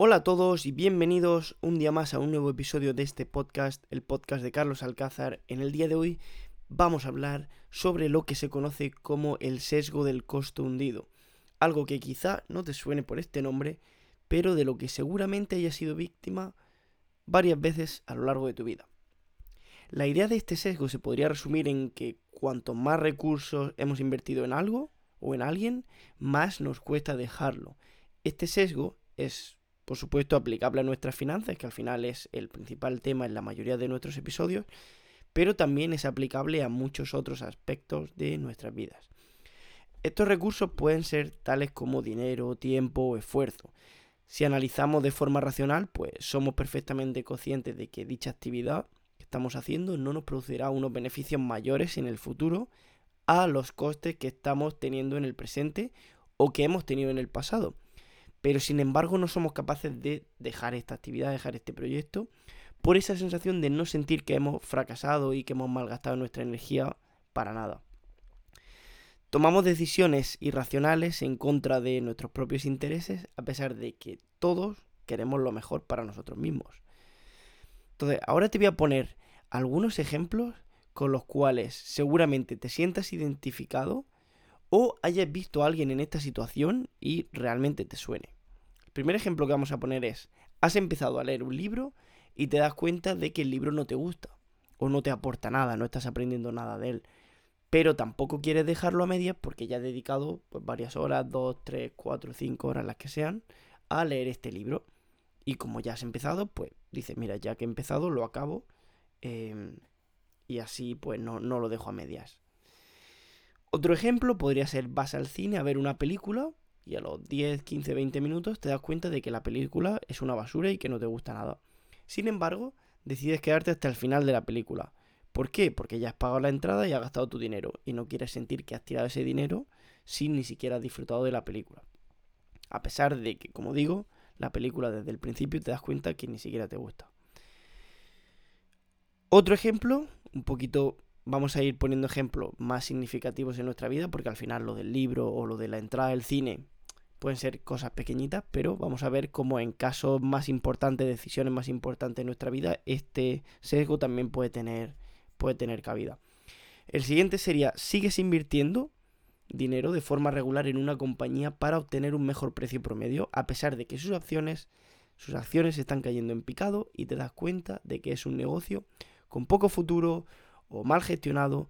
Hola a todos y bienvenidos un día más a un nuevo episodio de este podcast, el podcast de Carlos Alcázar. En el día de hoy vamos a hablar sobre lo que se conoce como el sesgo del costo hundido. Algo que quizá no te suene por este nombre, pero de lo que seguramente hayas sido víctima varias veces a lo largo de tu vida. La idea de este sesgo se podría resumir en que cuanto más recursos hemos invertido en algo o en alguien, más nos cuesta dejarlo. Este sesgo es por supuesto, aplicable a nuestras finanzas, que al final es el principal tema en la mayoría de nuestros episodios, pero también es aplicable a muchos otros aspectos de nuestras vidas. Estos recursos pueden ser tales como dinero, tiempo o esfuerzo. Si analizamos de forma racional, pues somos perfectamente conscientes de que dicha actividad que estamos haciendo no nos producirá unos beneficios mayores en el futuro a los costes que estamos teniendo en el presente o que hemos tenido en el pasado pero sin embargo no somos capaces de dejar esta actividad, dejar este proyecto, por esa sensación de no sentir que hemos fracasado y que hemos malgastado nuestra energía para nada. Tomamos decisiones irracionales en contra de nuestros propios intereses, a pesar de que todos queremos lo mejor para nosotros mismos. Entonces, ahora te voy a poner algunos ejemplos con los cuales seguramente te sientas identificado o hayas visto a alguien en esta situación y realmente te suene. El primer ejemplo que vamos a poner es, has empezado a leer un libro y te das cuenta de que el libro no te gusta o no te aporta nada, no estás aprendiendo nada de él. Pero tampoco quieres dejarlo a medias porque ya has dedicado pues, varias horas, dos, tres, cuatro, cinco horas, las que sean, a leer este libro. Y como ya has empezado, pues dices, mira, ya que he empezado, lo acabo. Em, y así pues no, no lo dejo a medias. Otro ejemplo podría ser vas al cine a ver una película y a los 10, 15, 20 minutos te das cuenta de que la película es una basura y que no te gusta nada. Sin embargo, decides quedarte hasta el final de la película. ¿Por qué? Porque ya has pagado la entrada y has gastado tu dinero y no quieres sentir que has tirado ese dinero sin ni siquiera has disfrutado de la película. A pesar de que, como digo, la película desde el principio te das cuenta que ni siquiera te gusta. Otro ejemplo, un poquito vamos a ir poniendo ejemplos más significativos en nuestra vida, porque al final lo del libro o lo de la entrada al cine pueden ser cosas pequeñitas, pero vamos a ver cómo en casos más importantes, decisiones más importantes en nuestra vida, este sesgo también puede tener, puede tener cabida. El siguiente sería, ¿sigues invirtiendo dinero de forma regular en una compañía para obtener un mejor precio promedio, a pesar de que sus acciones, sus acciones están cayendo en picado y te das cuenta de que es un negocio con poco futuro, o mal gestionado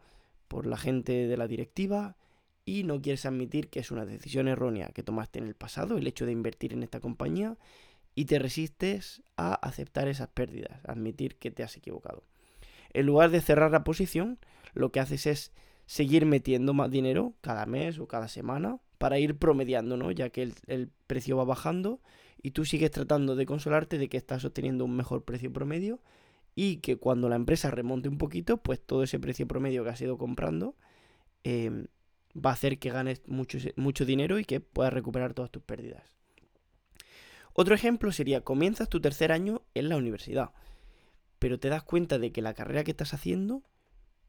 por la gente de la directiva y no quieres admitir que es una decisión errónea que tomaste en el pasado, el hecho de invertir en esta compañía, y te resistes a aceptar esas pérdidas, admitir que te has equivocado. En lugar de cerrar la posición, lo que haces es seguir metiendo más dinero cada mes o cada semana para ir promediando, ¿no? Ya que el, el precio va bajando y tú sigues tratando de consolarte de que estás obteniendo un mejor precio promedio y que cuando la empresa remonte un poquito, pues todo ese precio promedio que has ido comprando em, va a hacer que ganes mucho, mucho dinero y que puedas recuperar todas tus pérdidas. Otro ejemplo sería, comienzas tu tercer año en la universidad, pero te das cuenta de que la carrera que estás haciendo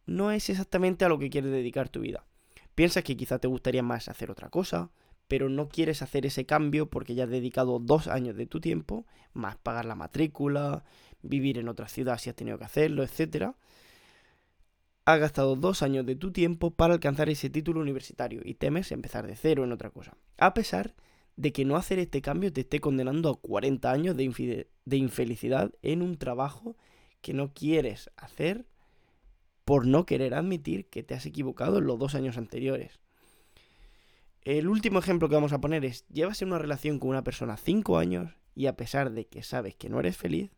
no es exactamente a lo que quieres dedicar tu vida. Piensas que quizá te gustaría más hacer otra cosa, pero no quieres hacer ese cambio porque ya has dedicado dos años de tu tiempo, más pagar la matrícula, vivir en otra ciudad si has tenido que hacerlo, etc. Has gastado dos años de tu tiempo para alcanzar ese título universitario y temes empezar de cero en otra cosa. A pesar de que no hacer este cambio te esté condenando a 40 años de, de infelicidad en un trabajo que no quieres hacer por no querer admitir que te has equivocado en los dos años anteriores. El último ejemplo que vamos a poner es, llevas en una relación con una persona 5 años y a pesar de que sabes que no eres feliz,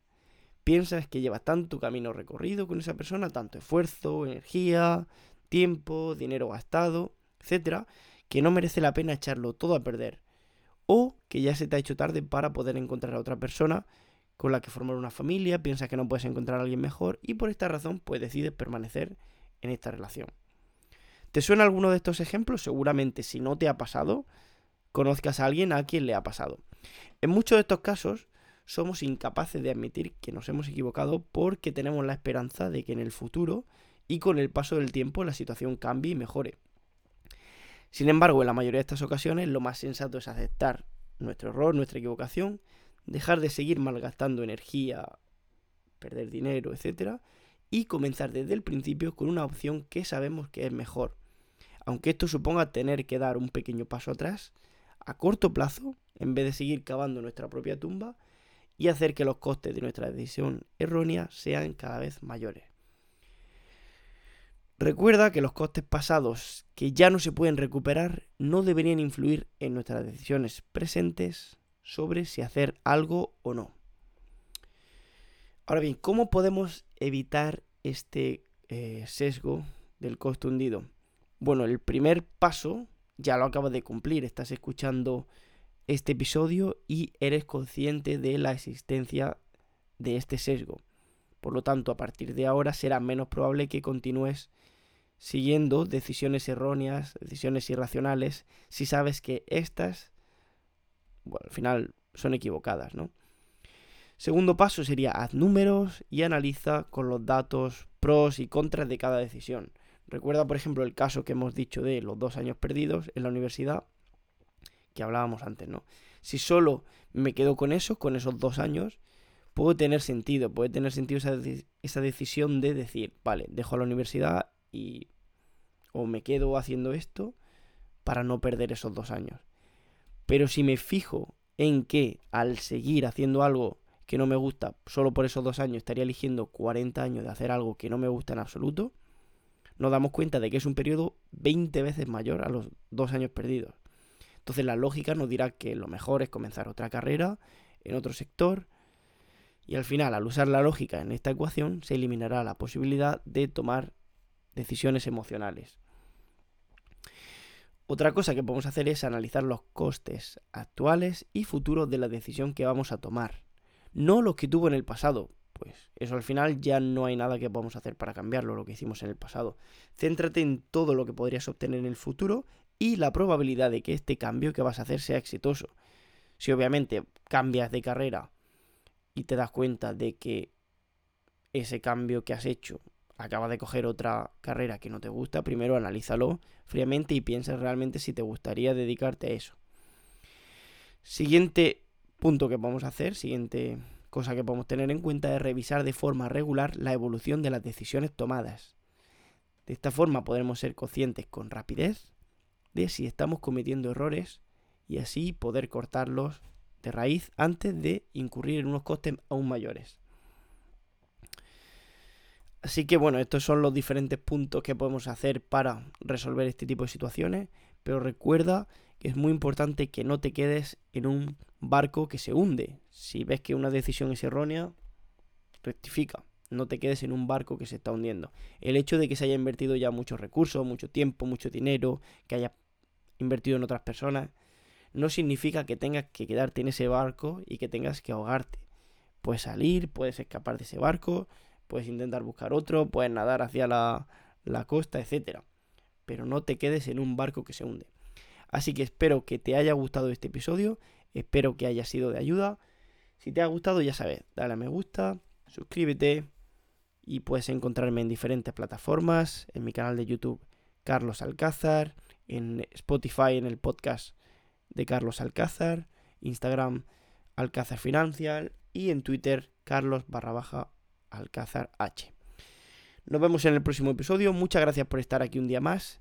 piensas que llevas tanto camino recorrido con esa persona, tanto esfuerzo, energía, tiempo, dinero gastado, etcétera, que no merece la pena echarlo todo a perder. O que ya se te ha hecho tarde para poder encontrar a otra persona con la que formar una familia, piensas que no puedes encontrar a alguien mejor y por esta razón pues decides permanecer en esta relación. ¿Te suena alguno de estos ejemplos? Seguramente si no te ha pasado, conozcas a alguien a quien le ha pasado. En muchos de estos casos, somos incapaces de admitir que nos hemos equivocado porque tenemos la esperanza de que en el futuro y con el paso del tiempo la situación cambie y mejore. Sin embargo, en la mayoría de estas ocasiones lo más sensato es aceptar nuestro error, nuestra equivocación, dejar de seguir malgastando energía, perder dinero, etc. Y comenzar desde el principio con una opción que sabemos que es mejor. Aunque esto suponga tener que dar un pequeño paso atrás, a corto plazo, en vez de seguir cavando nuestra propia tumba y hacer que los costes de nuestra decisión errónea sean cada vez mayores. Recuerda que los costes pasados que ya no se pueden recuperar no deberían influir en nuestras decisiones presentes sobre si hacer algo o no. Ahora bien, ¿cómo podemos evitar este eh, sesgo del costo hundido? Bueno, el primer paso ya lo acabas de cumplir, estás escuchando este episodio y eres consciente de la existencia de este sesgo. Por lo tanto, a partir de ahora será menos probable que continúes siguiendo decisiones erróneas, decisiones irracionales, si sabes que estas, bueno, al final son equivocadas, ¿no? Segundo paso sería haz números y analiza con los datos pros y contras de cada decisión. Recuerda, por ejemplo, el caso que hemos dicho de los dos años perdidos en la universidad, que hablábamos antes, ¿no? Si solo me quedo con eso, con esos dos años, puede tener sentido, puede tener sentido esa, esa decisión de decir, vale, dejo la universidad y o me quedo haciendo esto para no perder esos dos años. Pero si me fijo en que al seguir haciendo algo que no me gusta solo por esos dos años estaría eligiendo 40 años de hacer algo que no me gusta en absoluto, nos damos cuenta de que es un periodo 20 veces mayor a los dos años perdidos. Entonces la lógica nos dirá que lo mejor es comenzar otra carrera en otro sector y al final al usar la lógica en esta ecuación se eliminará la posibilidad de tomar decisiones emocionales. Otra cosa que podemos hacer es analizar los costes actuales y futuros de la decisión que vamos a tomar. No los que tuvo en el pasado, pues eso al final ya no hay nada que podamos hacer para cambiarlo, lo que hicimos en el pasado. Céntrate en todo lo que podrías obtener en el futuro y la probabilidad de que este cambio que vas a hacer sea exitoso. Si obviamente cambias de carrera y te das cuenta de que ese cambio que has hecho acabas de coger otra carrera que no te gusta, primero analízalo fríamente y piensa realmente si te gustaría dedicarte a eso. Siguiente punto que podemos hacer, siguiente cosa que podemos tener en cuenta es revisar de forma regular la evolución de las decisiones tomadas. De esta forma podremos ser conscientes con rapidez de si estamos cometiendo errores y así poder cortarlos de raíz antes de incurrir en unos costes aún mayores. Así que bueno, estos son los diferentes puntos que podemos hacer para resolver este tipo de situaciones, pero recuerda que es muy importante que no te quedes en un barco que se hunde. Si ves que una decisión es errónea, rectifica. No te quedes en un barco que se está hundiendo. El hecho de que se haya invertido ya muchos recursos, mucho tiempo, mucho dinero, que haya invertido en otras personas, no significa que tengas que quedarte en ese barco y que tengas que ahogarte. Puedes salir, puedes escapar de ese barco, puedes intentar buscar otro, puedes nadar hacia la, costa, etc. Pero no te quedes en un barco que se hunde. Así que espero que te haya gustado este episodio, espero que haya sido de ayuda. Si te ha gustado, ya sabes, dale a me gusta, suscríbete y puedes encontrarme en diferentes plataformas, en mi canal de YouTube Carlos Alcázar, en Spotify en el podcast de Carlos Alcázar, Instagram Alcázar Financial y en Twitter Carlos barra baja Alcázar H. Nos vemos en el próximo episodio. Muchas gracias por estar aquí un día más